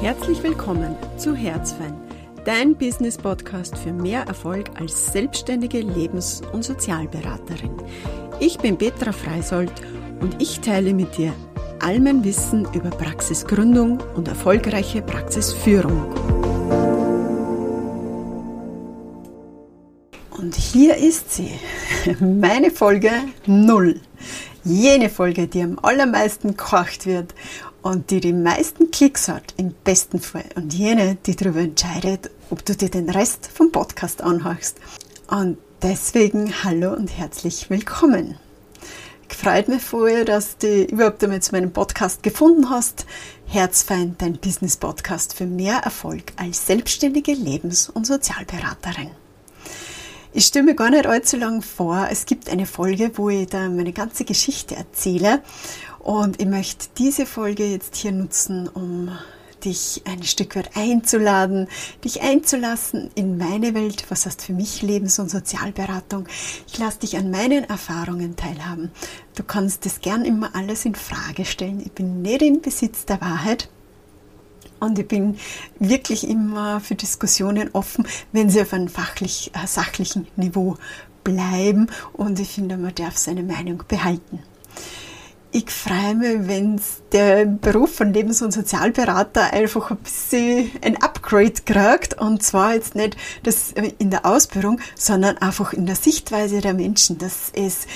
Herzlich willkommen zu Herzfein, dein Business-Podcast für mehr Erfolg als selbstständige Lebens- und Sozialberaterin. Ich bin Petra Freisold und ich teile mit dir all mein Wissen über Praxisgründung und erfolgreiche Praxisführung. Und hier ist sie, meine Folge 0. Jene Folge, die am allermeisten gekocht wird und die die meisten Klicks hat, im besten Fall. Und jene, die darüber entscheidet, ob du dir den Rest vom Podcast anhörst. Und deswegen hallo und herzlich willkommen. Gefreut mich vorher, dass du überhaupt einmal zu meinem Podcast gefunden hast. Herzfeind, dein Business-Podcast für mehr Erfolg als selbstständige Lebens- und Sozialberaterin. Ich stelle mir gar nicht allzu lang vor. Es gibt eine Folge, wo ich da meine ganze Geschichte erzähle und ich möchte diese Folge jetzt hier nutzen, um dich ein Stück weit einzuladen, dich einzulassen in meine Welt, was heißt für mich Lebens- und Sozialberatung. Ich lasse dich an meinen Erfahrungen teilhaben. Du kannst das gern immer alles in Frage stellen. Ich bin nicht im Besitz der Wahrheit. Und ich bin wirklich immer für Diskussionen offen, wenn sie auf einem fachlich, äh, sachlichen Niveau bleiben. Und ich finde, man darf seine Meinung behalten ich freue mich, wenn der Beruf von Lebens- und Sozialberater einfach ein bisschen ein Upgrade kriegt. Und zwar jetzt nicht das in der Ausbildung, sondern einfach in der Sichtweise der Menschen, dass es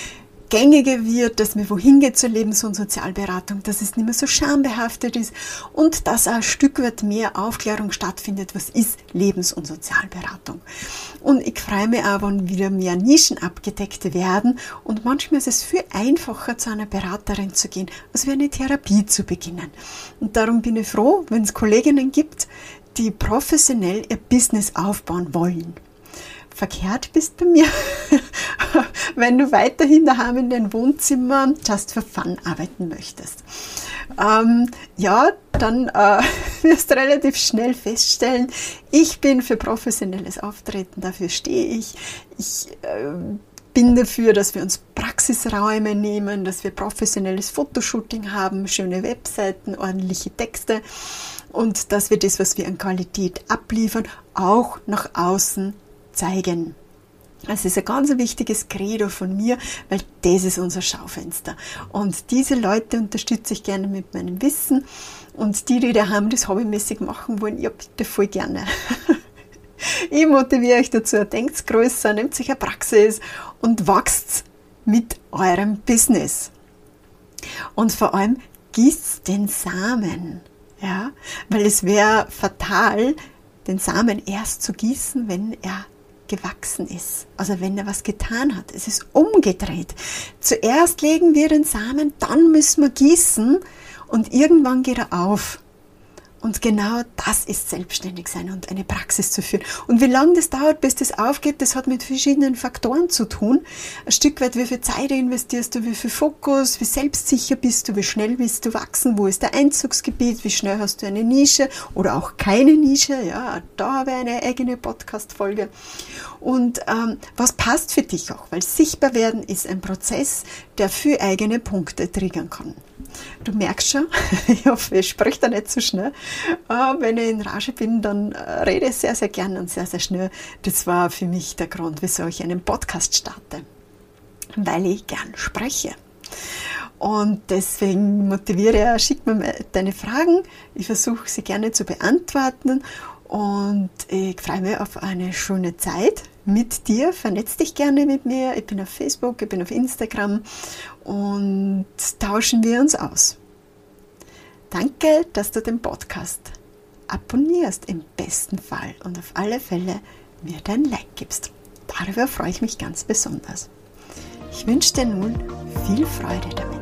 gängiger wird, dass man wohin geht zur Lebens- und Sozialberatung, dass es nicht mehr so schambehaftet ist und dass auch ein Stück weit mehr Aufklärung stattfindet, was ist Lebens- und Sozialberatung. Und ich freue mich auch, wenn wieder mehr Nischen abgedeckt werden und manchmal ist es viel einfacher, zu einer Beraterin zu gehen, als wie eine Therapie zu beginnen. Und darum bin ich froh, wenn es Kolleginnen gibt, die professionell ihr Business aufbauen wollen verkehrt bist bei mir, wenn du weiterhin daheim in deinem Wohnzimmer just for fun arbeiten möchtest. Ähm, ja, dann äh, wirst du relativ schnell feststellen, ich bin für professionelles Auftreten, dafür stehe ich. Ich äh, bin dafür, dass wir uns Praxisräume nehmen, dass wir professionelles Fotoshooting haben, schöne Webseiten, ordentliche Texte und dass wir das, was wir an Qualität abliefern, auch nach außen zeigen. Das ist ein ganz wichtiges Credo von mir, weil das ist unser Schaufenster. Und diese Leute unterstütze ich gerne mit meinem Wissen. Und die, die daheim das hobbymäßig machen wollen, ja bitte voll gerne. ich motiviere euch dazu, denkt größer, nehmt sich eine Praxis und wachst mit eurem Business. Und vor allem gießt den Samen. Ja, weil es wäre fatal, den Samen erst zu gießen, wenn er gewachsen ist, also wenn er was getan hat. Es ist umgedreht. Zuerst legen wir den Samen, dann müssen wir gießen und irgendwann geht er auf. Und genau das ist selbstständig sein und eine Praxis zu führen. Und wie lange das dauert, bis das aufgeht, das hat mit verschiedenen Faktoren zu tun. Ein Stück weit, wie viel Zeit investierst du, wie viel Fokus, wie selbstsicher bist du, wie schnell willst du wachsen, wo ist der Einzugsgebiet, wie schnell hast du eine Nische oder auch keine Nische. Ja, da habe ich eine eigene Podcast-Folge. Und ähm, was passt für dich auch? Weil sichtbar werden ist ein Prozess, der für eigene Punkte triggern kann. Du merkst schon, ich hoffe, ich spreche da nicht zu so schnell. Wenn ich in Rage bin, dann äh, rede ich sehr, sehr gern und sehr, sehr schnell. Das war für mich der Grund, wieso ich einen Podcast starte. Weil ich gern spreche. Und deswegen motiviere ich, schick mir deine Fragen. Ich versuche sie gerne zu beantworten. Und ich freue mich auf eine schöne Zeit mit dir. Vernetz dich gerne mit mir. Ich bin auf Facebook, ich bin auf Instagram und tauschen wir uns aus. Danke, dass du den Podcast abonnierst im besten Fall und auf alle Fälle mir dein Like gibst. Darüber freue ich mich ganz besonders. Ich wünsche dir nun viel Freude damit.